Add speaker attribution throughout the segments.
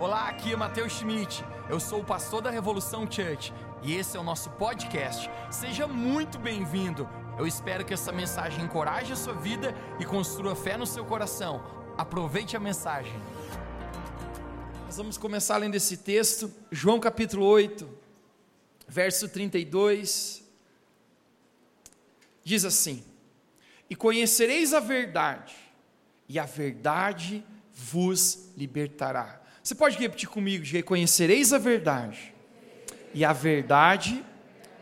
Speaker 1: Olá, aqui é Matheus Schmidt. Eu sou o pastor da Revolução Church e esse é o nosso podcast. Seja muito bem-vindo. Eu espero que essa mensagem encoraje a sua vida e construa fé no seu coração. Aproveite a mensagem. Nós vamos começar lendo esse texto, João capítulo 8, verso 32. Diz assim: E conhecereis a verdade, e a verdade vos libertará. Você pode repetir comigo? De conhecereis a verdade, e a verdade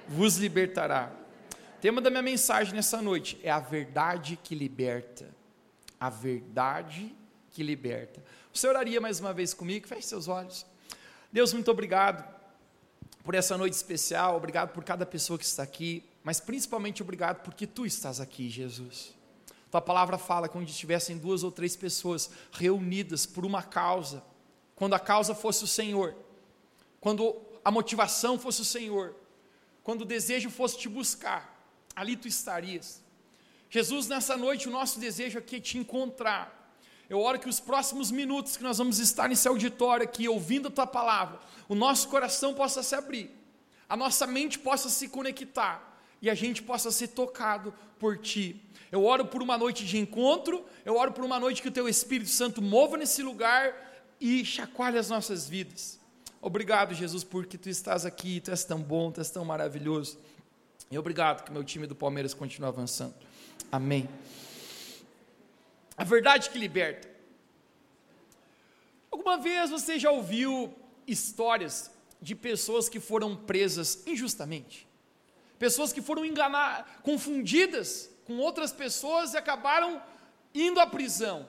Speaker 1: vos libertará. O tema da minha mensagem nessa noite é a verdade que liberta. A verdade que liberta. Você oraria mais uma vez comigo? Feche seus olhos. Deus, muito obrigado por essa noite especial, obrigado por cada pessoa que está aqui, mas principalmente obrigado porque tu estás aqui, Jesus. Tua palavra fala que onde estivessem duas ou três pessoas reunidas por uma causa, quando a causa fosse o Senhor, quando a motivação fosse o Senhor, quando o desejo fosse te buscar, ali tu estarias. Jesus, nessa noite, o nosso desejo aqui é te encontrar. Eu oro que os próximos minutos que nós vamos estar nesse auditório aqui, ouvindo a tua palavra, o nosso coração possa se abrir, a nossa mente possa se conectar e a gente possa ser tocado por ti. Eu oro por uma noite de encontro, eu oro por uma noite que o teu Espírito Santo mova nesse lugar e chacoalhe as nossas vidas. Obrigado, Jesus, porque tu estás aqui, tu és tão bom, tu és tão maravilhoso. E obrigado que meu time do Palmeiras continue avançando. Amém. A verdade que liberta. Alguma vez você já ouviu histórias de pessoas que foram presas injustamente? Pessoas que foram enganadas, confundidas com outras pessoas e acabaram indo à prisão.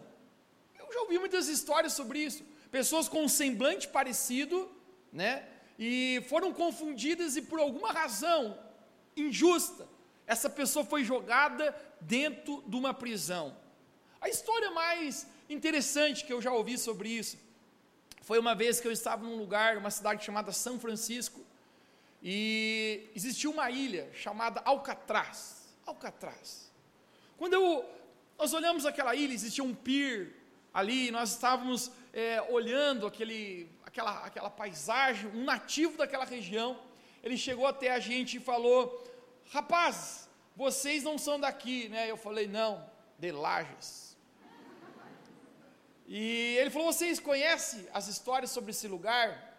Speaker 1: Eu já ouvi muitas histórias sobre isso pessoas com um semblante parecido, né? E foram confundidas e por alguma razão injusta, essa pessoa foi jogada dentro de uma prisão. A história mais interessante que eu já ouvi sobre isso foi uma vez que eu estava num lugar, uma cidade chamada São Francisco, e existia uma ilha chamada Alcatraz. Alcatraz. Quando eu, nós olhamos aquela ilha, existia um pier ali, nós estávamos é, olhando aquele, aquela, aquela paisagem, um nativo daquela região, ele chegou até a gente e falou: Rapaz, vocês não são daqui, né? Eu falei: Não, de Lages. E ele falou: Vocês conhecem as histórias sobre esse lugar?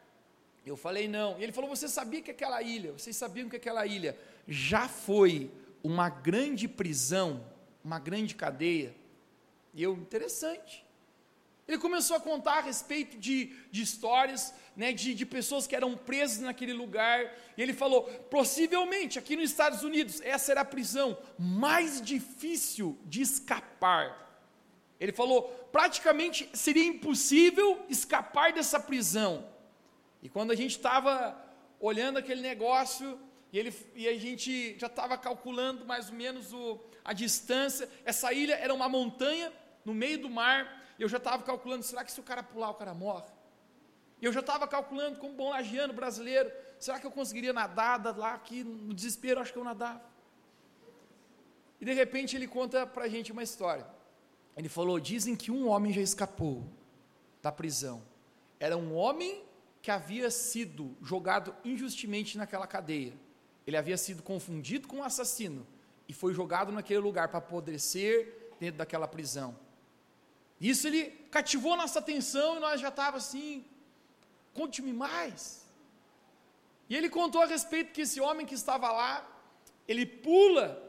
Speaker 1: Eu falei: Não. E ele falou: Você sabia que aquela ilha, vocês sabiam que aquela ilha já foi uma grande prisão, uma grande cadeia? E eu, interessante. Ele começou a contar a respeito de, de histórias, né, de, de pessoas que eram presas naquele lugar. E ele falou: possivelmente aqui nos Estados Unidos, essa era a prisão mais difícil de escapar. Ele falou: praticamente seria impossível escapar dessa prisão. E quando a gente estava olhando aquele negócio, e, ele, e a gente já estava calculando mais ou menos o, a distância, essa ilha era uma montanha no meio do mar eu já estava calculando, será que se o cara pular, o cara morre? Eu já estava calculando, como bom lagiano brasileiro, será que eu conseguiria nadar lá aqui, no desespero, acho que eu nadava. E de repente ele conta para a gente uma história. Ele falou: dizem que um homem já escapou da prisão. Era um homem que havia sido jogado injustamente naquela cadeia. Ele havia sido confundido com um assassino e foi jogado naquele lugar para apodrecer dentro daquela prisão. Isso ele cativou nossa atenção e nós já estava assim, conte-me mais. E ele contou a respeito que esse homem que estava lá, ele pula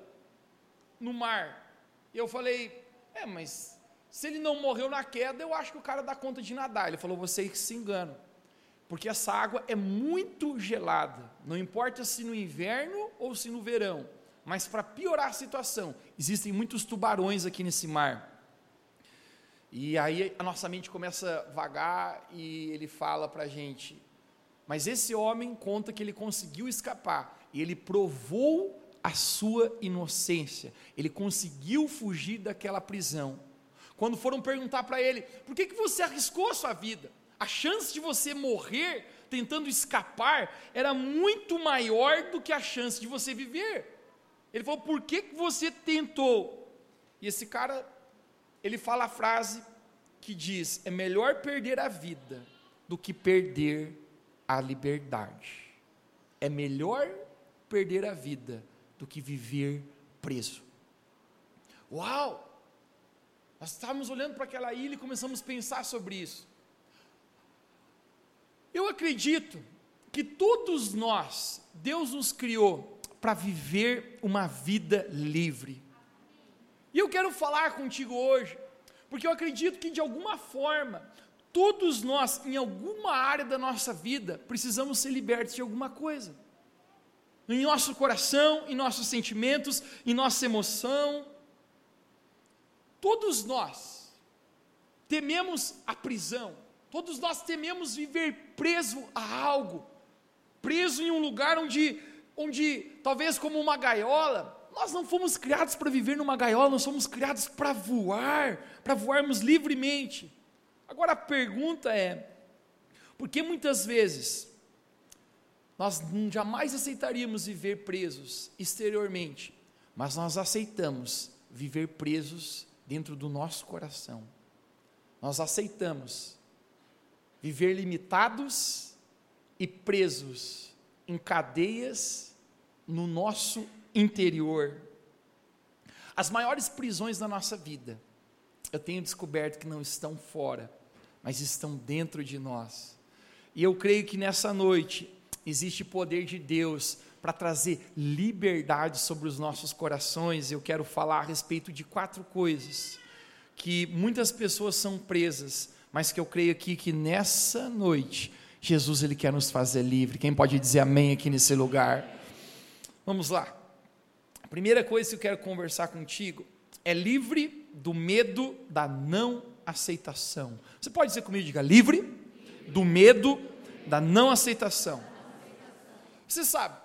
Speaker 1: no mar. E eu falei, é, mas se ele não morreu na queda, eu acho que o cara dá conta de nadar. Ele falou, vocês se enganam. Porque essa água é muito gelada. Não importa se no inverno ou se no verão. Mas para piorar a situação, existem muitos tubarões aqui nesse mar. E aí a nossa mente começa a vagar e ele fala para a gente. Mas esse homem conta que ele conseguiu escapar e ele provou a sua inocência. Ele conseguiu fugir daquela prisão. Quando foram perguntar para ele, por que, que você arriscou a sua vida? A chance de você morrer tentando escapar era muito maior do que a chance de você viver. Ele falou, por que, que você tentou? E esse cara ele fala a frase que diz: é melhor perder a vida do que perder a liberdade. É melhor perder a vida do que viver preso. Uau! Nós estávamos olhando para aquela ilha e começamos a pensar sobre isso. Eu acredito que todos nós, Deus nos criou para viver uma vida livre. E eu quero falar contigo hoje, porque eu acredito que de alguma forma, todos nós, em alguma área da nossa vida, precisamos ser libertos de alguma coisa. Em nosso coração, em nossos sentimentos, em nossa emoção. Todos nós tememos a prisão, todos nós tememos viver preso a algo, preso em um lugar onde, onde talvez como uma gaiola, nós não fomos criados para viver numa gaiola, nós somos criados para voar, para voarmos livremente. Agora a pergunta é: por que muitas vezes nós jamais aceitaríamos viver presos exteriormente, mas nós aceitamos viver presos dentro do nosso coração? Nós aceitamos viver limitados e presos em cadeias no nosso interior. As maiores prisões da nossa vida, eu tenho descoberto que não estão fora, mas estão dentro de nós. E eu creio que nessa noite existe poder de Deus para trazer liberdade sobre os nossos corações. Eu quero falar a respeito de quatro coisas que muitas pessoas são presas, mas que eu creio aqui que nessa noite Jesus ele quer nos fazer livre. Quem pode dizer amém aqui nesse lugar? Vamos lá. Primeira coisa que eu quero conversar contigo é livre do medo da não aceitação. Você pode dizer comigo, diga livre do medo da não aceitação. Você sabe,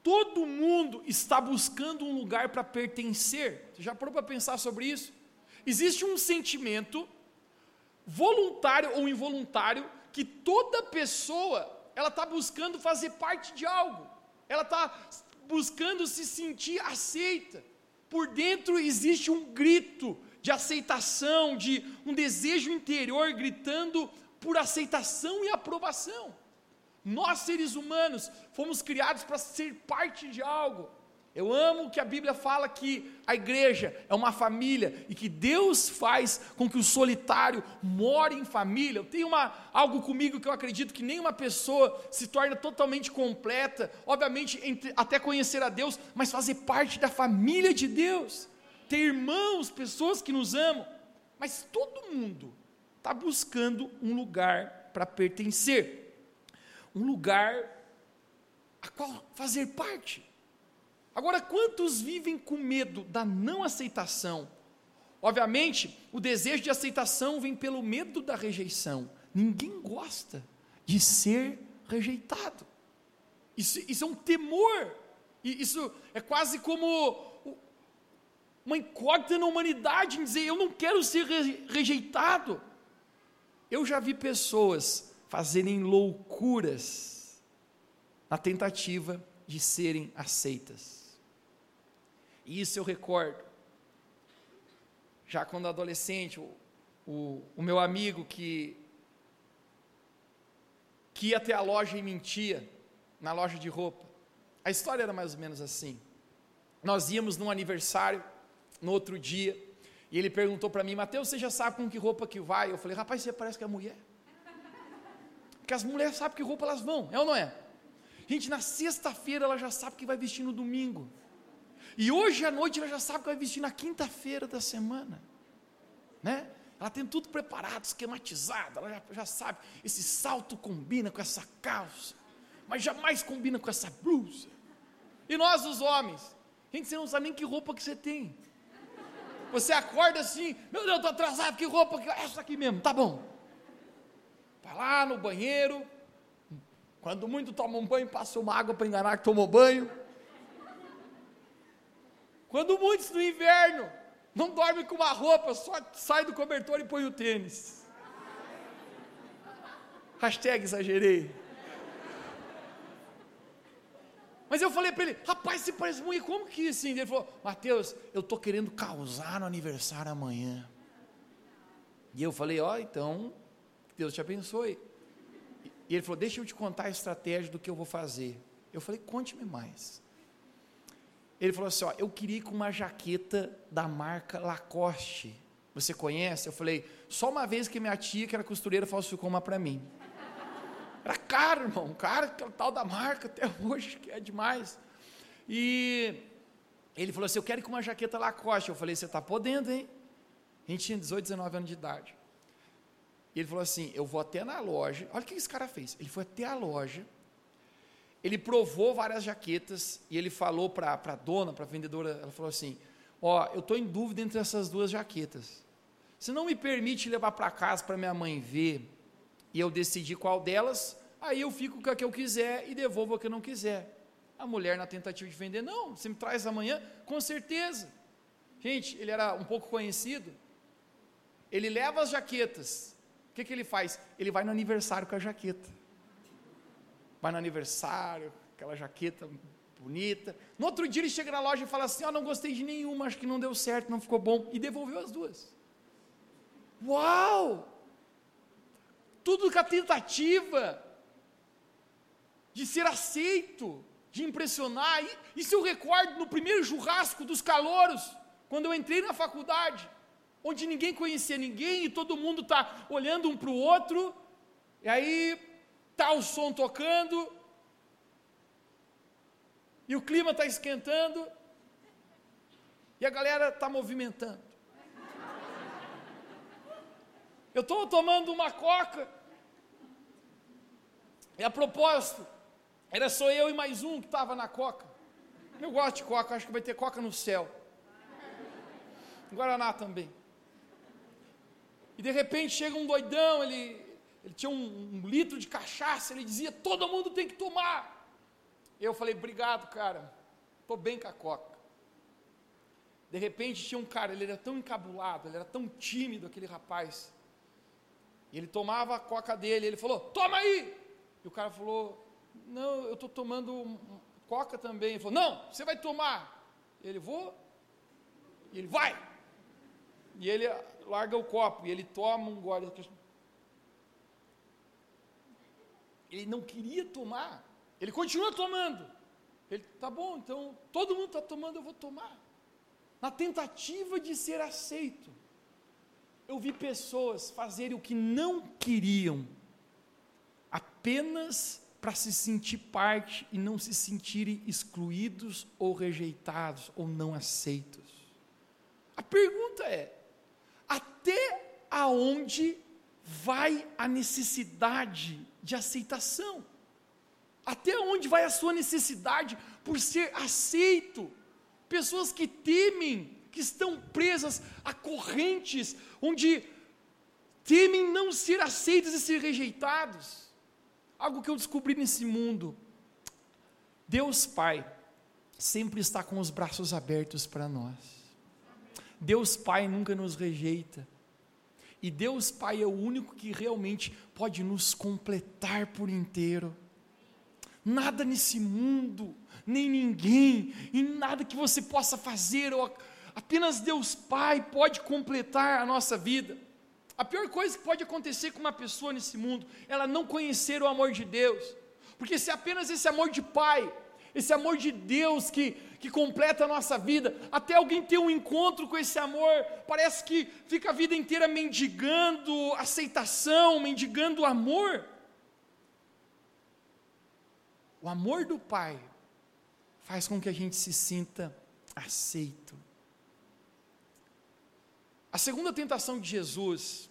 Speaker 1: todo mundo está buscando um lugar para pertencer. Você já parou para pensar sobre isso? Existe um sentimento voluntário ou involuntário que toda pessoa ela está buscando fazer parte de algo. Ela está buscando se sentir aceita. Por dentro existe um grito de aceitação, de um desejo interior gritando por aceitação e aprovação. Nós, seres humanos, fomos criados para ser parte de algo. Eu amo que a Bíblia fala que a igreja é uma família e que Deus faz com que o solitário more em família. Eu tenho uma, algo comigo que eu acredito que nenhuma pessoa se torna totalmente completa, obviamente, entre, até conhecer a Deus, mas fazer parte da família de Deus, ter irmãos, pessoas que nos amam. Mas todo mundo está buscando um lugar para pertencer, um lugar a qual fazer parte. Agora, quantos vivem com medo da não aceitação? Obviamente, o desejo de aceitação vem pelo medo da rejeição. Ninguém gosta de ser rejeitado. Isso, isso é um temor. Isso é quase como uma incógnita na humanidade em dizer: eu não quero ser rejeitado. Eu já vi pessoas fazerem loucuras na tentativa de serem aceitas. E isso eu recordo. Já quando adolescente, o, o, o meu amigo que, que ia até a loja e mentia, na loja de roupa. A história era mais ou menos assim. Nós íamos num aniversário, no outro dia, e ele perguntou para mim, Mateus, você já sabe com que roupa que vai? Eu falei, rapaz, você parece que é mulher. Porque as mulheres sabem que roupa elas vão, é ou não é? Gente, na sexta-feira ela já sabe que vai vestir no domingo. E hoje à noite ela já sabe que vai vestir na quinta-feira da semana. Né? Ela tem tudo preparado, esquematizado, ela já, já, sabe, esse salto combina com essa calça, mas jamais combina com essa blusa. E nós, os homens, gente, você não sabe nem que roupa que você tem. Você acorda assim, meu Deus, estou atrasado, que roupa que essa aqui mesmo, tá bom. Vai lá no banheiro, quando muito toma um banho, passa uma água para enganar que tomou banho. Quando muitos no inverno não dormem com uma roupa, só sai do cobertor e põe o tênis. Hashtag exagerei. Mas eu falei para ele, rapaz, você parece muito, como que assim? Ele falou, Mateus, eu estou querendo causar no aniversário amanhã. E eu falei, ó, oh, então, Deus te abençoe. E ele falou: Deixa eu te contar a estratégia do que eu vou fazer. Eu falei: Conte-me mais. Ele falou assim: Ó, eu queria ir com uma jaqueta da marca Lacoste. Você conhece? Eu falei: Só uma vez que minha tia, que era costureira, falsificou uma para mim. Era caro, irmão, caro, aquela tal da marca, até hoje, que é demais. E ele falou assim: Eu quero ir com uma jaqueta Lacoste. Eu falei: Você está podendo, hein? A gente tinha 18, 19 anos de idade. E ele falou assim: Eu vou até na loja. Olha o que esse cara fez. Ele foi até a loja. Ele provou várias jaquetas e ele falou para a dona, para a vendedora, ela falou assim: Ó, eu estou em dúvida entre essas duas jaquetas. Se não me permite levar para casa para minha mãe ver e eu decidir qual delas, aí eu fico com a que eu quiser e devolvo a que eu não quiser. A mulher, na tentativa de vender, não, você me traz amanhã? Com certeza. Gente, ele era um pouco conhecido. Ele leva as jaquetas. O que, que ele faz? Ele vai no aniversário com a jaqueta. Vai no aniversário, aquela jaqueta bonita. No outro dia ele chega na loja e fala assim: Ó, oh, não gostei de nenhuma, acho que não deu certo, não ficou bom. E devolveu as duas. Uau! Tudo com a tentativa de ser aceito, de impressionar. Isso eu recordo no primeiro churrasco dos calouros, quando eu entrei na faculdade, onde ninguém conhecia ninguém e todo mundo está olhando um para o outro, e aí está o som tocando, e o clima está esquentando, e a galera está movimentando. Eu estou tomando uma coca. E a propósito, era só eu e mais um que estava na coca. Eu gosto de coca, acho que vai ter coca no céu. Guaraná também. E de repente chega um doidão, ele, ele tinha um, um litro de cachaça, ele dizia: todo mundo tem que tomar. Eu falei: obrigado, cara, estou bem com a coca. De repente tinha um cara, ele era tão encabulado, ele era tão tímido, aquele rapaz. E ele tomava a coca dele, ele falou: Toma aí! E o cara falou: Não, eu estou tomando coca também. Ele falou: Não, você vai tomar. Ele vou. E ele vai. E ele larga o copo e ele toma um gole. Ele não queria tomar. Ele continua tomando. Ele, tá bom, então todo mundo está tomando, eu vou tomar. Na tentativa de ser aceito eu vi pessoas fazerem o que não queriam, apenas para se sentir parte e não se sentirem excluídos ou rejeitados ou não aceitos. A pergunta é: até aonde vai a necessidade de aceitação? Até onde vai a sua necessidade por ser aceito? Pessoas que temem que estão presas a correntes onde temem não ser aceitas e ser rejeitados. Algo que eu descobri nesse mundo. Deus Pai sempre está com os braços abertos para nós. Deus Pai nunca nos rejeita. E Deus Pai é o único que realmente pode nos completar por inteiro. Nada nesse mundo, nem ninguém, e nada que você possa fazer ou Apenas Deus Pai pode completar a nossa vida. A pior coisa que pode acontecer com uma pessoa nesse mundo, é ela não conhecer o amor de Deus. Porque se apenas esse amor de Pai, esse amor de Deus que, que completa a nossa vida, até alguém ter um encontro com esse amor, parece que fica a vida inteira mendigando aceitação, mendigando amor. O amor do Pai faz com que a gente se sinta aceito. A segunda tentação de Jesus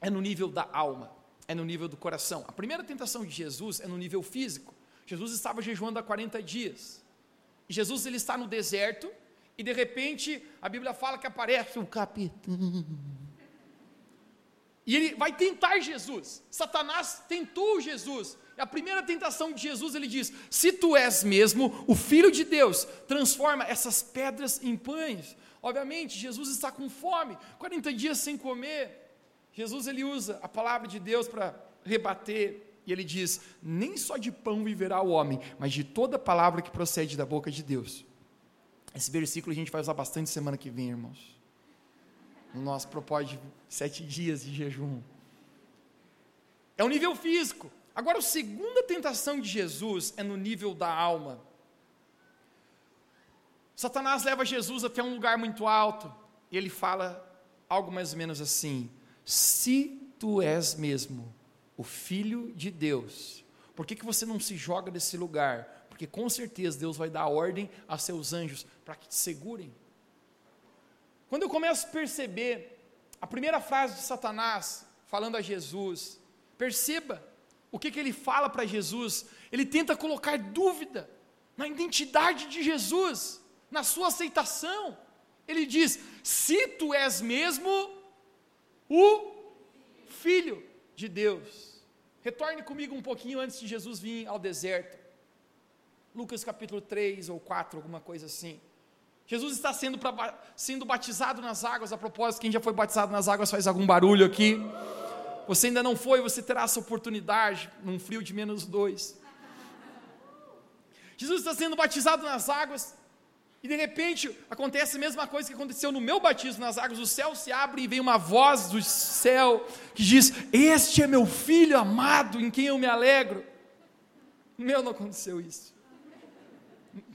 Speaker 1: é no nível da alma, é no nível do coração. A primeira tentação de Jesus é no nível físico. Jesus estava jejuando há 40 dias. Jesus ele está no deserto e de repente a Bíblia fala que aparece o capitão. E ele vai tentar Jesus. Satanás tentou Jesus. E a primeira tentação de Jesus, ele diz: Se tu és mesmo o filho de Deus, transforma essas pedras em pães. Obviamente, Jesus está com fome, 40 dias sem comer. Jesus ele usa a palavra de Deus para rebater e ele diz: "Nem só de pão viverá o homem, mas de toda palavra que procede da boca de Deus". Esse versículo a gente vai usar bastante semana que vem, irmãos. No nosso propósito de sete dias de jejum. É o nível físico. Agora, a segunda tentação de Jesus é no nível da alma. Satanás leva Jesus até um lugar muito alto e ele fala algo mais ou menos assim: Se tu és mesmo o filho de Deus, por que, que você não se joga desse lugar? Porque com certeza Deus vai dar ordem a seus anjos para que te segurem. Quando eu começo a perceber a primeira frase de Satanás falando a Jesus, perceba o que, que ele fala para Jesus. Ele tenta colocar dúvida na identidade de Jesus, na sua aceitação. Ele diz: se tu és mesmo o Filho de Deus. Retorne comigo um pouquinho antes de Jesus vir ao deserto. Lucas capítulo 3 ou 4, alguma coisa assim. Jesus está sendo, pra, sendo batizado nas águas. A propósito, quem já foi batizado nas águas faz algum barulho aqui. Você ainda não foi, você terá essa oportunidade num frio de menos dois. Jesus está sendo batizado nas águas. E de repente acontece a mesma coisa que aconteceu no meu batismo nas águas, o céu se abre e vem uma voz do céu que diz: Este é meu filho amado em quem eu me alegro. No meu não aconteceu isso.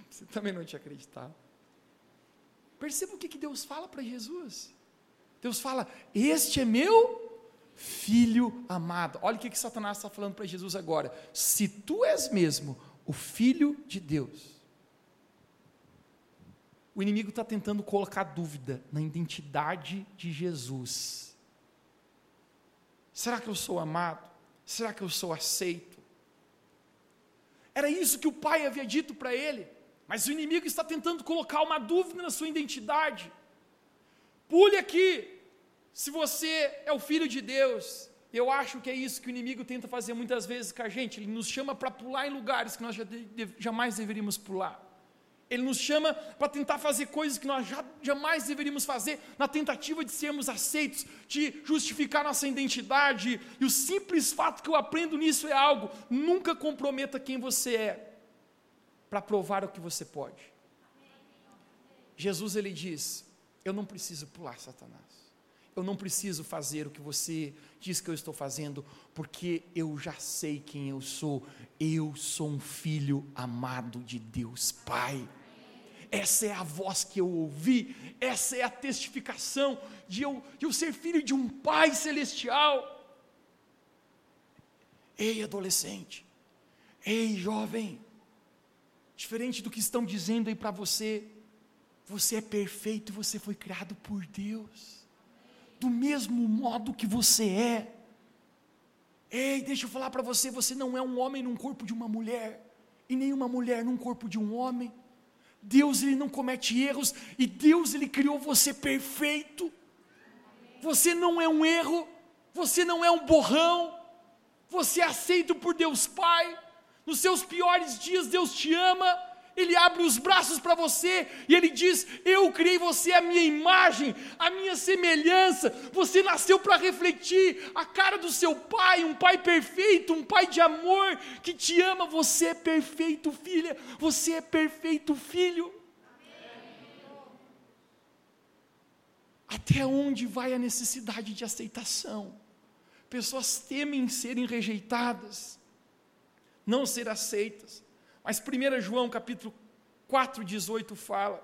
Speaker 1: Você também não tinha acreditado. Perceba o que, que Deus fala para Jesus. Deus fala: Este é meu filho amado. Olha o que, que Satanás está falando para Jesus agora. Se tu és mesmo o filho de Deus, o inimigo está tentando colocar dúvida na identidade de Jesus. Será que eu sou amado? Será que eu sou aceito? Era isso que o pai havia dito para ele, mas o inimigo está tentando colocar uma dúvida na sua identidade. Pule aqui, se você é o filho de Deus, eu acho que é isso que o inimigo tenta fazer muitas vezes com a gente, ele nos chama para pular em lugares que nós jamais deveríamos pular. Ele nos chama para tentar fazer coisas que nós já, jamais deveríamos fazer, na tentativa de sermos aceitos, de justificar nossa identidade. E o simples fato que eu aprendo nisso é algo: nunca comprometa quem você é, para provar o que você pode. Jesus ele diz: Eu não preciso pular Satanás. Eu não preciso fazer o que você diz que eu estou fazendo, porque eu já sei quem eu sou. Eu sou um filho amado de Deus Pai. Essa é a voz que eu ouvi, essa é a testificação de eu, de eu ser filho de um Pai celestial. Ei, adolescente, ei, jovem, diferente do que estão dizendo aí para você, você é perfeito, você foi criado por Deus do mesmo modo que você é. Ei, deixa eu falar para você: você não é um homem num corpo de uma mulher, e nem uma mulher num corpo de um homem. Deus ele não comete erros e Deus ele criou você perfeito. Você não é um erro, você não é um borrão. Você é aceito por Deus Pai. Nos seus piores dias Deus te ama ele abre os braços para você e ele diz: Eu criei você a minha imagem, a minha semelhança. Você nasceu para refletir a cara do seu pai, um pai perfeito, um pai de amor que te ama. Você é perfeito, filha. Você é perfeito, filho. Até onde vai a necessidade de aceitação? Pessoas temem serem rejeitadas, não ser aceitas. Mas 1 João capítulo 4, 18 fala: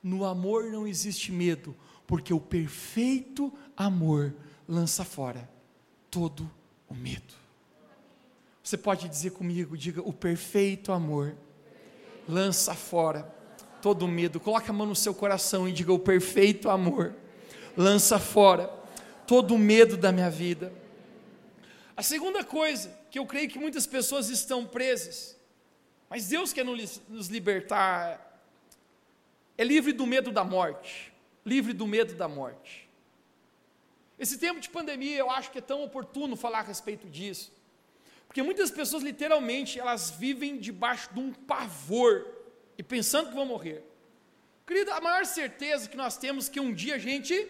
Speaker 1: No amor não existe medo, porque o perfeito amor lança fora todo o medo. Você pode dizer comigo, diga, o perfeito amor lança fora todo o medo. Coloque a mão no seu coração e diga, o perfeito amor lança fora todo o medo da minha vida. A segunda coisa que eu creio que muitas pessoas estão presas mas Deus quer nos libertar, é livre do medo da morte, livre do medo da morte. Esse tempo de pandemia eu acho que é tão oportuno falar a respeito disso, porque muitas pessoas literalmente elas vivem debaixo de um pavor e pensando que vão morrer. Querida, a maior certeza que nós temos é que um dia a gente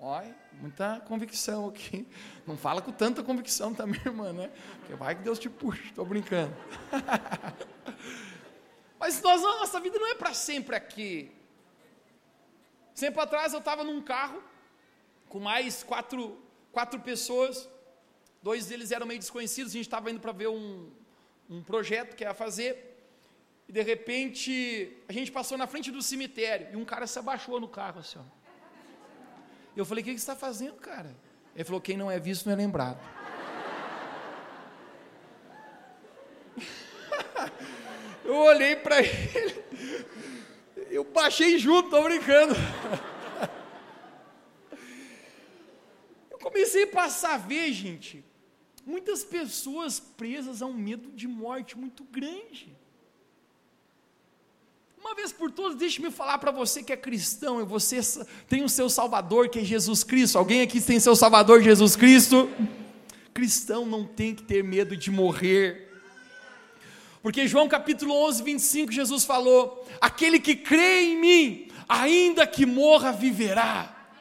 Speaker 1: Olha, muita convicção aqui. Não fala com tanta convicção também, irmã, né? Porque vai que Deus te puxa, estou brincando. Mas nós, nossa vida não é para sempre aqui. Sempre atrás eu estava num carro com mais quatro, quatro pessoas, dois deles eram meio desconhecidos, a gente estava indo para ver um, um projeto que ia fazer, e de repente a gente passou na frente do cemitério, e um cara se abaixou no carro assim, ó. Eu falei, o que, você está fazendo, cara? Ele falou, quem não é visto não é lembrado. eu olhei para ele, eu baixei junto, tô brincando. Eu comecei a passar a ver, gente, muitas pessoas presas a um medo de morte muito grande. Uma vez por todas, deixe-me falar para você que é cristão e você tem o seu Salvador, que é Jesus Cristo. Alguém aqui tem seu Salvador, Jesus Cristo? Cristão não tem que ter medo de morrer. Porque João capítulo 11, 25, Jesus falou: Aquele que crê em mim, ainda que morra, viverá.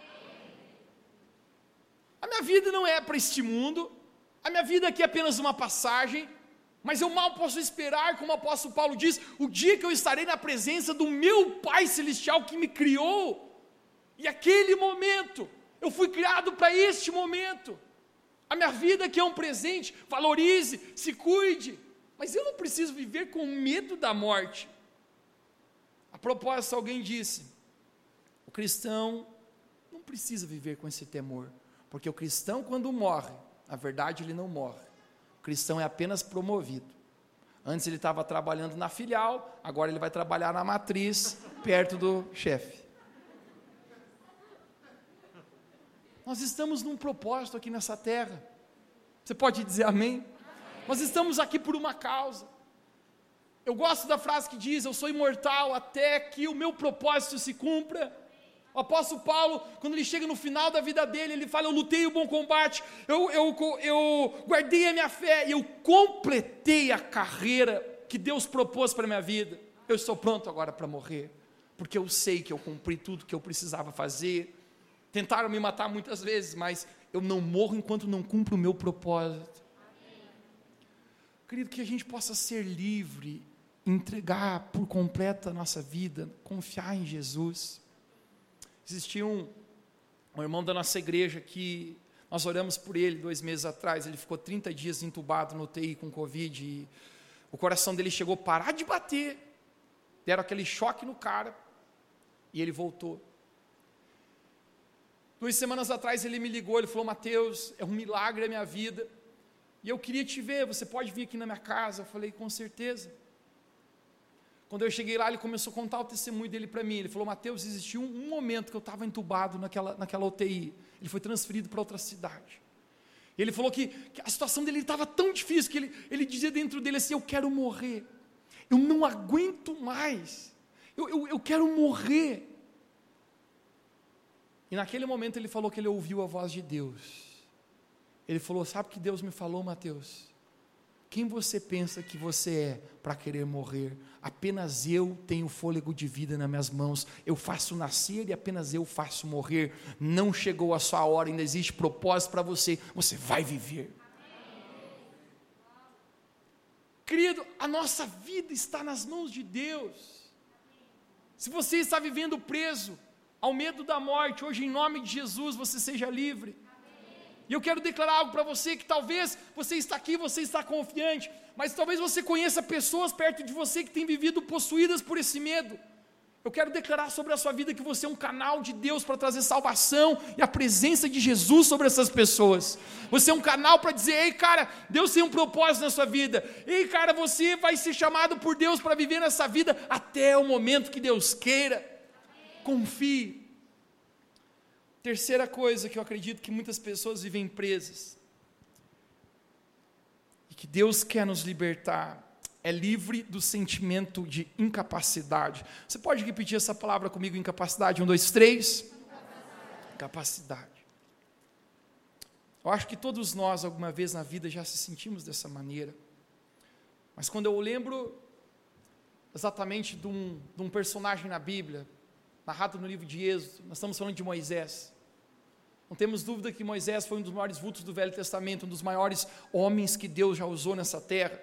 Speaker 1: A minha vida não é para este mundo, a minha vida aqui é apenas uma passagem, mas eu mal posso esperar, como o apóstolo Paulo diz, o dia que eu estarei na presença do meu Pai Celestial que me criou. E aquele momento, eu fui criado para este momento. A minha vida aqui é um presente, valorize, se cuide. Mas eu não preciso viver com medo da morte. A propósito, alguém disse: o cristão não precisa viver com esse temor, porque o cristão, quando morre, na verdade ele não morre, cristão é apenas promovido. Antes ele estava trabalhando na filial, agora ele vai trabalhar na matriz, perto do chefe. Nós estamos num propósito aqui nessa terra. Você pode dizer amém? Nós estamos aqui por uma causa. Eu gosto da frase que diz: Eu sou imortal até que o meu propósito se cumpra. O apóstolo Paulo, quando ele chega no final da vida dele, ele fala: Eu lutei o bom combate, eu, eu, eu guardei a minha fé eu completei a carreira que Deus propôs para a minha vida. Eu estou pronto agora para morrer, porque eu sei que eu cumpri tudo que eu precisava fazer. Tentaram me matar muitas vezes, mas eu não morro enquanto não cumpro o meu propósito. Querido, que a gente possa ser livre, entregar por completo a nossa vida, confiar em Jesus. Existia um, um irmão da nossa igreja que nós oramos por ele dois meses atrás. Ele ficou 30 dias entubado no UTI com Covid. E o coração dele chegou a parar de bater. Deram aquele choque no cara. E ele voltou. Duas semanas atrás ele me ligou. Ele falou: Mateus, é um milagre a minha vida. E eu queria te ver, você pode vir aqui na minha casa? Eu falei, com certeza. Quando eu cheguei lá, ele começou a contar o testemunho dele para mim. Ele falou, Mateus, existiu um, um momento que eu estava entubado naquela, naquela UTI. Ele foi transferido para outra cidade. Ele falou que, que a situação dele estava tão difícil que ele, ele dizia dentro dele assim: Eu quero morrer. Eu não aguento mais. Eu, eu, eu quero morrer. E naquele momento ele falou que ele ouviu a voz de Deus. Ele falou: Sabe o que Deus me falou, Mateus? Quem você pensa que você é para querer morrer? Apenas eu tenho fôlego de vida nas minhas mãos. Eu faço nascer e apenas eu faço morrer. Não chegou a sua hora, ainda existe propósito para você. Você vai viver. Querido, a nossa vida está nas mãos de Deus. Se você está vivendo preso ao medo da morte, hoje, em nome de Jesus, você seja livre. E eu quero declarar algo para você que talvez você está aqui, você está confiante, mas talvez você conheça pessoas perto de você que têm vivido possuídas por esse medo. Eu quero declarar sobre a sua vida que você é um canal de Deus para trazer salvação e a presença de Jesus sobre essas pessoas. Você é um canal para dizer: ei, cara, Deus tem um propósito na sua vida. Ei, cara, você vai ser chamado por Deus para viver nessa vida até o momento que Deus queira. Confie. Terceira coisa que eu acredito que muitas pessoas vivem presas e que Deus quer nos libertar é livre do sentimento de incapacidade. Você pode repetir essa palavra comigo, incapacidade? Um, dois, três. Incapacidade. Eu acho que todos nós, alguma vez na vida, já se sentimos dessa maneira. Mas quando eu lembro exatamente de um, de um personagem na Bíblia, narrado no livro de Êxodo, nós estamos falando de Moisés. Não temos dúvida que Moisés foi um dos maiores vultos do Velho Testamento, um dos maiores homens que Deus já usou nessa terra.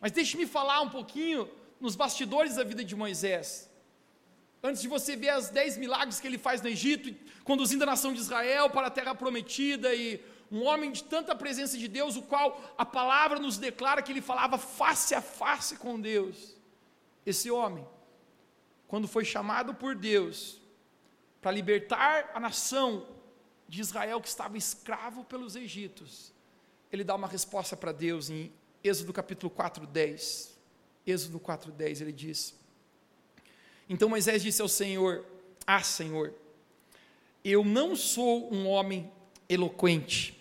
Speaker 1: Mas deixe-me falar um pouquinho nos bastidores da vida de Moisés. Antes de você ver as dez milagres que ele faz no Egito, conduzindo a nação de Israel para a terra prometida, e um homem de tanta presença de Deus, o qual a palavra nos declara que ele falava face a face com Deus. Esse homem, quando foi chamado por Deus para libertar a nação de Israel que estava escravo pelos egípcios, ele dá uma resposta para Deus em Êxodo capítulo 4, 10. Êxodo 4, 10, ele diz: Então Moisés disse ao Senhor: Ah, Senhor, eu não sou um homem eloquente,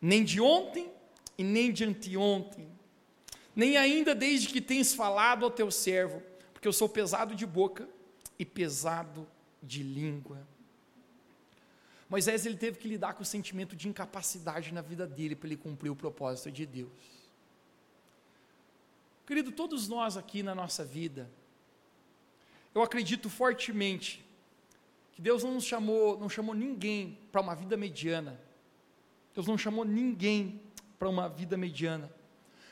Speaker 1: nem de ontem e nem de anteontem, nem ainda desde que tens falado ao teu servo, porque eu sou pesado de boca e pesado de língua. Moisés ele teve que lidar com o sentimento de incapacidade na vida dele para ele cumprir o propósito de Deus. Querido, todos nós aqui na nossa vida, eu acredito fortemente que Deus não nos chamou, não chamou ninguém para uma vida mediana. Deus não chamou ninguém para uma vida mediana.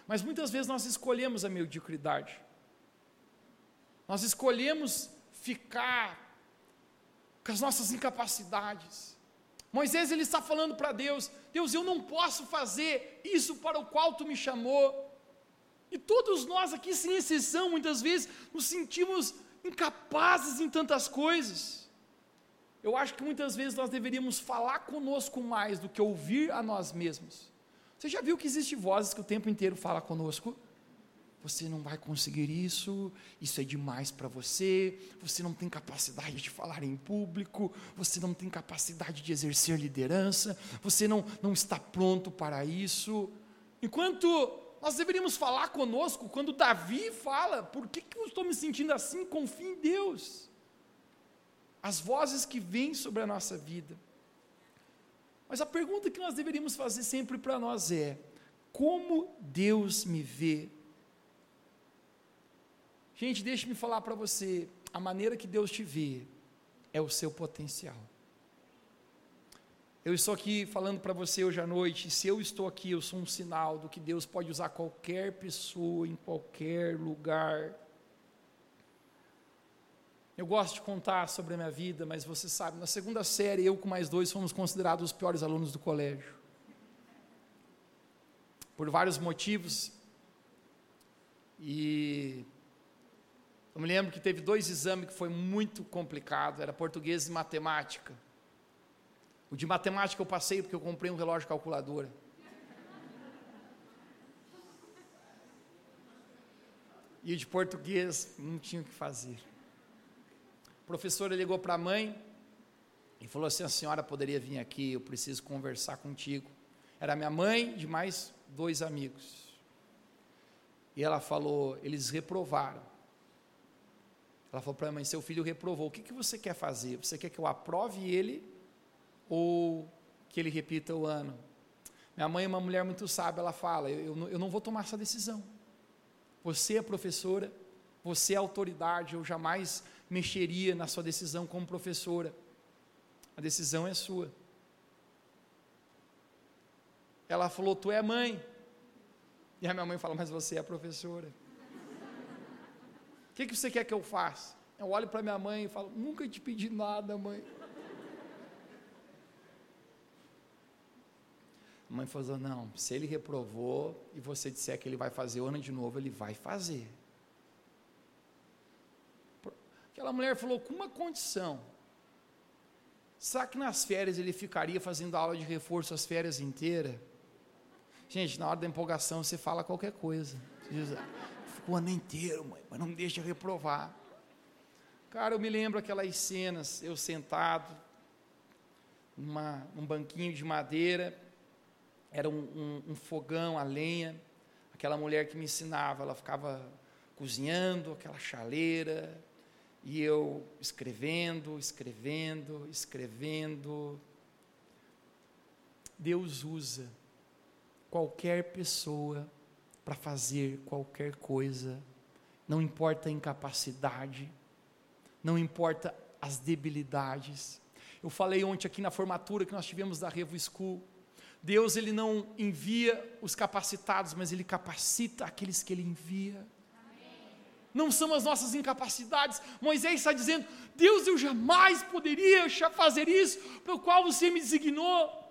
Speaker 1: Mas muitas vezes nós escolhemos a mediocridade. Nós escolhemos ficar com as nossas incapacidades. Moisés ele está falando para Deus: Deus, eu não posso fazer isso para o qual tu me chamou. E todos nós aqui, sem exceção, muitas vezes nos sentimos incapazes em tantas coisas. Eu acho que muitas vezes nós deveríamos falar conosco mais do que ouvir a nós mesmos. Você já viu que existe vozes que o tempo inteiro fala conosco? Você não vai conseguir isso, isso é demais para você, você não tem capacidade de falar em público, você não tem capacidade de exercer liderança, você não, não está pronto para isso. Enquanto nós deveríamos falar conosco, quando Davi fala, por que, que eu estou me sentindo assim? Confie em Deus. As vozes que vêm sobre a nossa vida. Mas a pergunta que nós deveríamos fazer sempre para nós é: como Deus me vê Gente, deixe-me falar para você, a maneira que Deus te vê é o seu potencial. Eu estou aqui falando para você hoje à noite, se eu estou aqui, eu sou um sinal do que Deus pode usar qualquer pessoa em qualquer lugar. Eu gosto de contar sobre a minha vida, mas você sabe, na segunda série, eu com mais dois fomos considerados os piores alunos do colégio. Por vários motivos. E eu me lembro que teve dois exames que foi muito complicado, era português e matemática. O de matemática eu passei porque eu comprei um relógio calculadora. E o de português não tinha o que fazer. A professora ligou para a mãe e falou assim: a senhora poderia vir aqui, eu preciso conversar contigo. Era minha mãe de mais dois amigos. E ela falou: eles reprovaram. Ela falou para a mãe: seu filho reprovou, o que, que você quer fazer? Você quer que eu aprove ele ou que ele repita o ano? Minha mãe é uma mulher muito sábia, ela fala: eu, eu, eu não vou tomar essa decisão. Você é professora, você é autoridade, eu jamais mexeria na sua decisão como professora. A decisão é sua. Ela falou: Tu é mãe. E a minha mãe fala: Mas você é professora. O que, que você quer que eu faça? Eu olho para minha mãe e falo: Nunca te pedi nada, mãe. A mãe falou: Não, se ele reprovou e você disser que ele vai fazer ano de novo, ele vai fazer. Aquela mulher falou: Com uma condição. Será que nas férias ele ficaria fazendo aula de reforço as férias inteiras? Gente, na hora da empolgação você fala qualquer coisa. Você diz, o ano inteiro, mãe, mas não me deixa reprovar. Cara, eu me lembro aquelas cenas, eu sentado, numa, num banquinho de madeira, era um, um, um fogão a lenha, aquela mulher que me ensinava, ela ficava cozinhando, aquela chaleira, e eu escrevendo, escrevendo, escrevendo. Deus usa qualquer pessoa para fazer qualquer coisa, não importa a incapacidade, não importa as debilidades. Eu falei ontem aqui na formatura que nós tivemos da Revo School. Deus ele não envia os capacitados, mas ele capacita aqueles que ele envia. Não são as nossas incapacidades. Moisés está dizendo: Deus, eu jamais poderia fazer isso, pelo qual você me designou.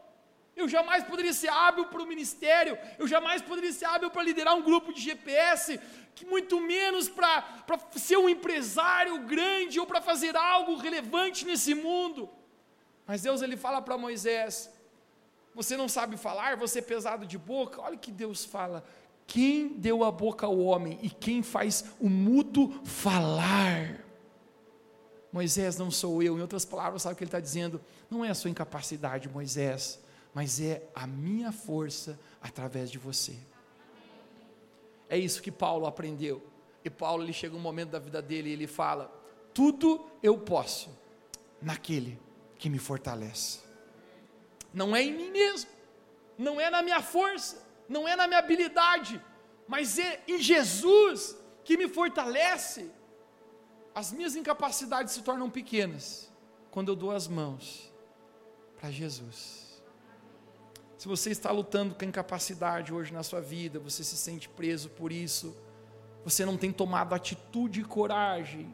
Speaker 1: Eu jamais poderia ser hábil para o ministério, eu jamais poderia ser hábil para liderar um grupo de GPS, que muito menos para ser um empresário grande ou para fazer algo relevante nesse mundo. Mas Deus ele fala para Moisés: Você não sabe falar, você é pesado de boca. Olha que Deus fala: Quem deu a boca ao homem e quem faz o mudo falar? Moisés não sou eu. Em outras palavras, sabe o que ele está dizendo? Não é a sua incapacidade, Moisés mas é a minha força através de você. É isso que Paulo aprendeu. E Paulo, ele chega um momento da vida dele e ele fala: Tudo eu posso naquele que me fortalece. Não é em mim mesmo, não é na minha força, não é na minha habilidade, mas é em Jesus que me fortalece. As minhas incapacidades se tornam pequenas quando eu dou as mãos para Jesus. Se você está lutando com a incapacidade hoje na sua vida, você se sente preso por isso, você não tem tomado atitude e coragem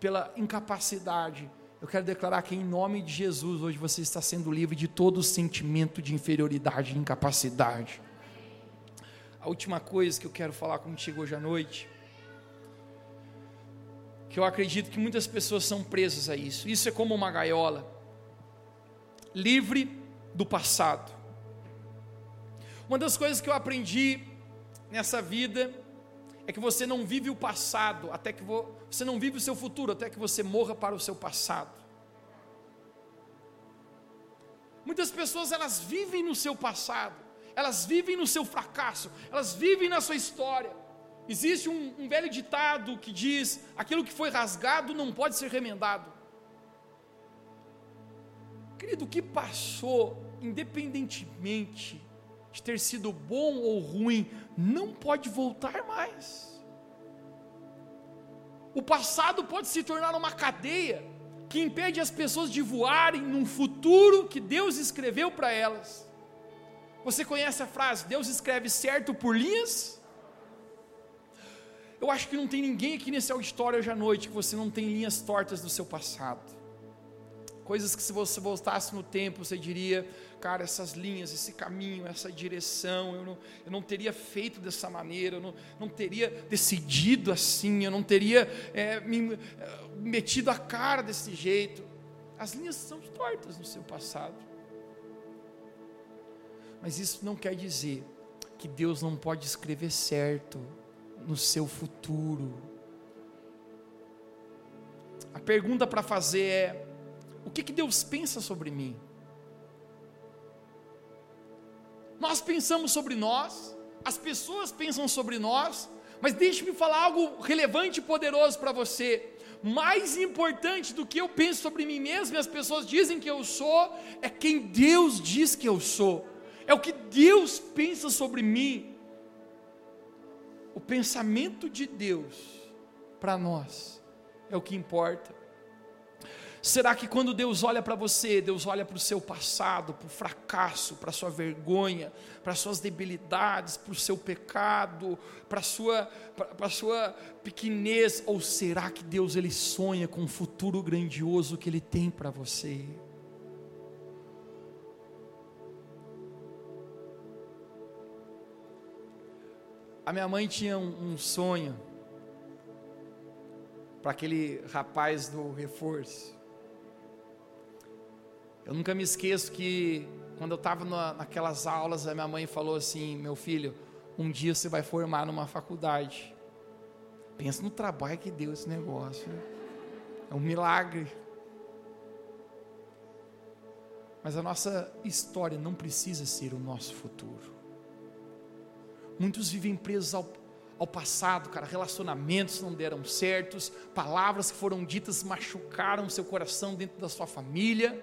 Speaker 1: pela incapacidade, eu quero declarar que em nome de Jesus, hoje você está sendo livre de todo sentimento de inferioridade e incapacidade. A última coisa que eu quero falar contigo hoje à noite, que eu acredito que muitas pessoas são presas a isso. Isso é como uma gaiola, livre do passado. Uma das coisas que eu aprendi nessa vida é que você não vive o passado até que vo, você não vive o seu futuro até que você morra para o seu passado. Muitas pessoas elas vivem no seu passado, elas vivem no seu fracasso, elas vivem na sua história. Existe um, um velho ditado que diz: aquilo que foi rasgado não pode ser remendado. Querido, o que passou, independentemente de ter sido bom ou ruim, não pode voltar mais. O passado pode se tornar uma cadeia que impede as pessoas de voarem num futuro que Deus escreveu para elas. Você conhece a frase: Deus escreve certo por linhas? Eu acho que não tem ninguém aqui nesse auditório hoje à noite que você não tem linhas tortas do seu passado coisas que se você voltasse no tempo, você diria, cara, essas linhas, esse caminho, essa direção, eu não, eu não teria feito dessa maneira, eu não, não teria decidido assim, eu não teria é, me é, metido a cara desse jeito. As linhas são tortas no seu passado. Mas isso não quer dizer que Deus não pode escrever certo no seu futuro. A pergunta para fazer é: o que, que Deus pensa sobre mim? Nós pensamos sobre nós, as pessoas pensam sobre nós, mas deixe-me falar algo relevante e poderoso para você. Mais importante do que eu penso sobre mim mesmo e as pessoas dizem que eu sou, é quem Deus diz que eu sou, é o que Deus pensa sobre mim. O pensamento de Deus para nós é o que importa. Será que quando Deus olha para você, Deus olha para o seu passado, para o fracasso, para a sua vergonha, para as suas debilidades, para o seu pecado, para a sua, para a sua pequenez? Ou será que Deus ele sonha com um futuro grandioso que Ele tem para você? A minha mãe tinha um, um sonho para aquele rapaz do reforço. Eu nunca me esqueço que quando eu estava na, naquelas aulas, a minha mãe falou assim: meu filho, um dia você vai formar numa faculdade. Pensa no trabalho que deu esse negócio. Né? É um milagre. Mas a nossa história não precisa ser o nosso futuro. Muitos vivem presos ao, ao passado, cara. Relacionamentos não deram certos, palavras que foram ditas machucaram seu coração dentro da sua família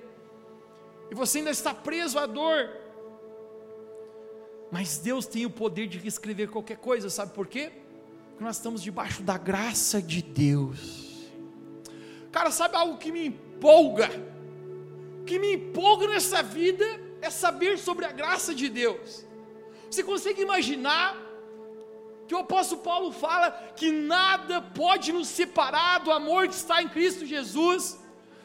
Speaker 1: e você ainda está preso à dor. Mas Deus tem o poder de reescrever qualquer coisa, sabe por quê? Porque nós estamos debaixo da graça de Deus. Cara, sabe algo que me empolga? Que me empolga nessa vida é saber sobre a graça de Deus. Você consegue imaginar que o apóstolo Paulo fala que nada pode nos separar do amor que está em Cristo Jesus,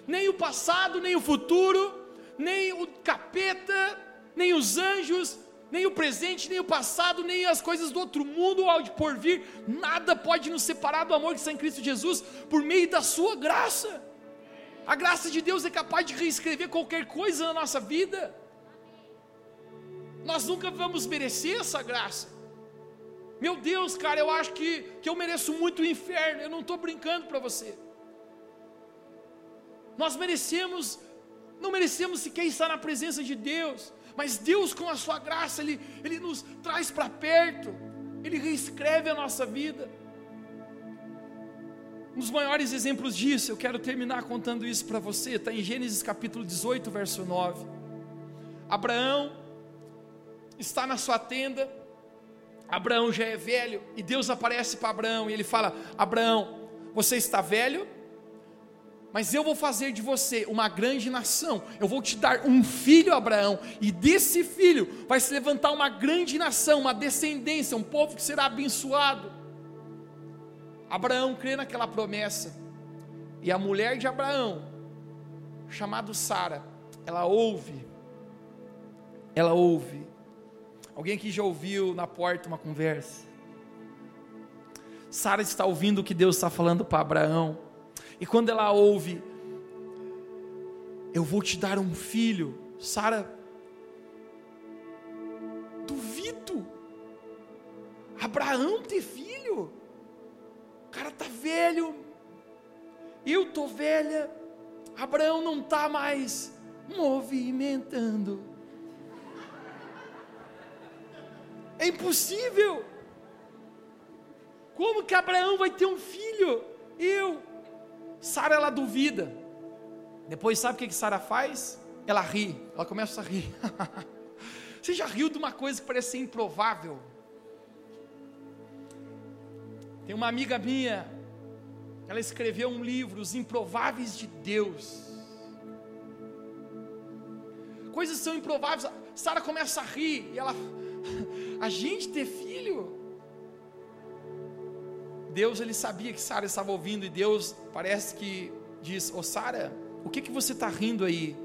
Speaker 1: nem o passado, nem o futuro, nem o capeta, nem os anjos, nem o presente, nem o passado, nem as coisas do outro mundo ou de por vir, nada pode nos separar do amor que está em Cristo Jesus por meio da sua graça. A graça de Deus é capaz de reescrever qualquer coisa na nossa vida. Nós nunca vamos merecer essa graça. Meu Deus, cara, eu acho que, que eu mereço muito o inferno. Eu não estou brincando para você. Nós merecemos, não merecemos sequer estar na presença de Deus. Mas Deus, com a sua graça, Ele, Ele nos traz para perto, Ele reescreve a nossa vida. Um dos maiores exemplos disso, eu quero terminar contando isso para você, está em Gênesis capítulo 18, verso 9. Abraão está na sua tenda, Abraão já é velho, e Deus aparece para Abraão e ele fala: Abraão, você está velho, mas eu vou fazer de você uma grande nação. Eu vou te dar um filho, Abraão, e desse filho vai se levantar uma grande nação, uma descendência, um povo que será abençoado. Abraão crê naquela promessa. E a mulher de Abraão, chamada Sara, ela ouve. Ela ouve. Alguém aqui já ouviu na porta uma conversa? Sara está ouvindo o que Deus está falando para Abraão. E quando ela ouve, eu vou te dar um filho, Sara, duvido. Abraão ter filho? O cara tá velho. Eu tô velha. Abraão não tá mais movimentando. É impossível. Como que Abraão vai ter um filho? Sara ela duvida. Depois sabe o que, que Sara faz? Ela ri, ela começa a rir. Você já riu de uma coisa que parece improvável? Tem uma amiga minha, ela escreveu um livro, Os Improváveis de Deus. Coisas são improváveis. Sara começa a rir e ela, a gente ter filho, Deus ele sabia que Sara estava ouvindo e Deus parece que diz: Ô Sara, o que que você está rindo aí?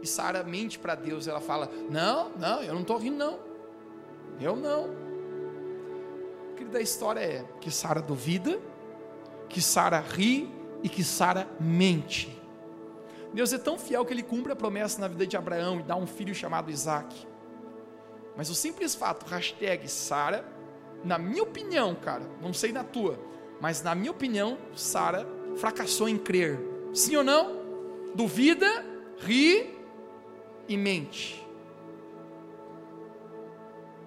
Speaker 1: E Sara mente para Deus, ela fala: Não, não, eu não estou rindo, não. Eu não. O que da história é que Sara duvida, que Sara ri e que Sara mente. Deus é tão fiel que ele cumpre a promessa na vida de Abraão e dá um filho chamado Isaac. Mas o simples fato, hashtag Sara, na minha opinião, cara, não sei na tua, mas na minha opinião, Sara fracassou em crer. Sim ou não? Duvida, ri e mente.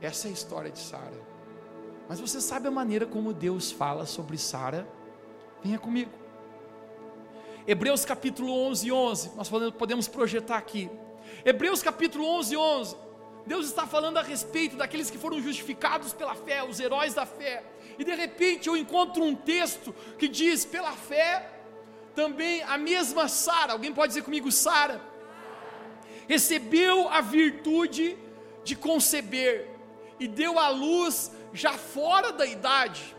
Speaker 1: Essa é a história de Sara. Mas você sabe a maneira como Deus fala sobre Sara? Venha comigo. Hebreus capítulo 11, 11. Nós podemos projetar aqui. Hebreus capítulo 11, 11 Deus está falando a respeito daqueles que foram justificados pela fé, os heróis da fé. E de repente eu encontro um texto que diz: pela fé, também a mesma Sara, alguém pode dizer comigo, Sara, recebeu a virtude de conceber e deu à luz já fora da idade,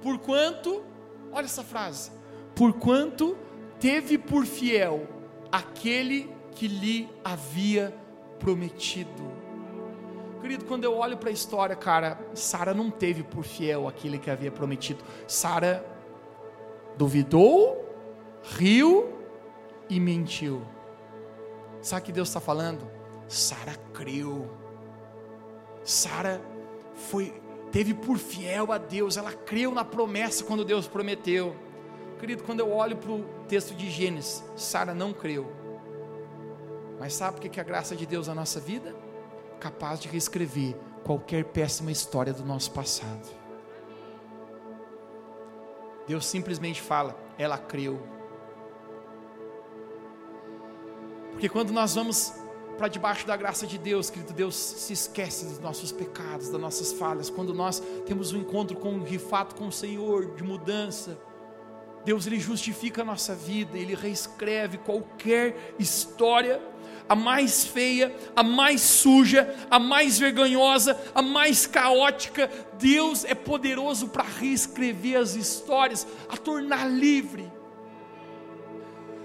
Speaker 1: porquanto, olha essa frase, porquanto teve por fiel aquele que lhe havia prometido. Querido, quando eu olho para a história, cara, Sara não teve por fiel aquele que havia prometido. Sara duvidou, riu e mentiu. Sabe o que Deus está falando? Sara creu. Sara foi teve por fiel a Deus, ela creu na promessa quando Deus prometeu. Querido, quando eu olho para o texto de Gênesis, Sara não creu. Mas sabe o que é a graça de Deus na nossa vida? Capaz de reescrever qualquer péssima história do nosso passado. Deus simplesmente fala, ela creu. Porque quando nós vamos para debaixo da graça de Deus, querido, Deus se esquece dos nossos pecados, das nossas falhas. Quando nós temos um encontro com um rifato com o Senhor, de mudança, Deus ele justifica a nossa vida, ele reescreve qualquer história a mais feia, a mais suja, a mais vergonhosa, a mais caótica. Deus é poderoso para reescrever as histórias, a tornar livre.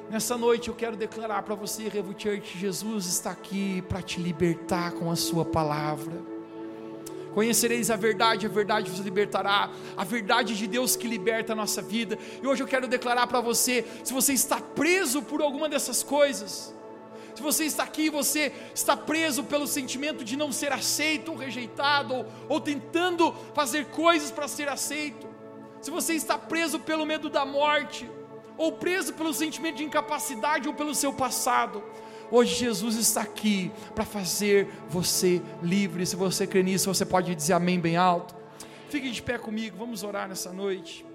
Speaker 1: Nessa noite eu quero declarar para você, Revo Church, Jesus está aqui para te libertar com a sua palavra. Conhecereis a verdade, a verdade vos libertará. A verdade de Deus que liberta a nossa vida. E hoje eu quero declarar para você: se você está preso por alguma dessas coisas, se você está aqui, você está preso pelo sentimento de não ser aceito ou rejeitado, ou, ou tentando fazer coisas para ser aceito, se você está preso pelo medo da morte, ou preso pelo sentimento de incapacidade ou pelo seu passado, hoje Jesus está aqui para fazer você livre. Se você crê nisso, você pode dizer amém bem alto. Fique de pé comigo, vamos orar nessa noite.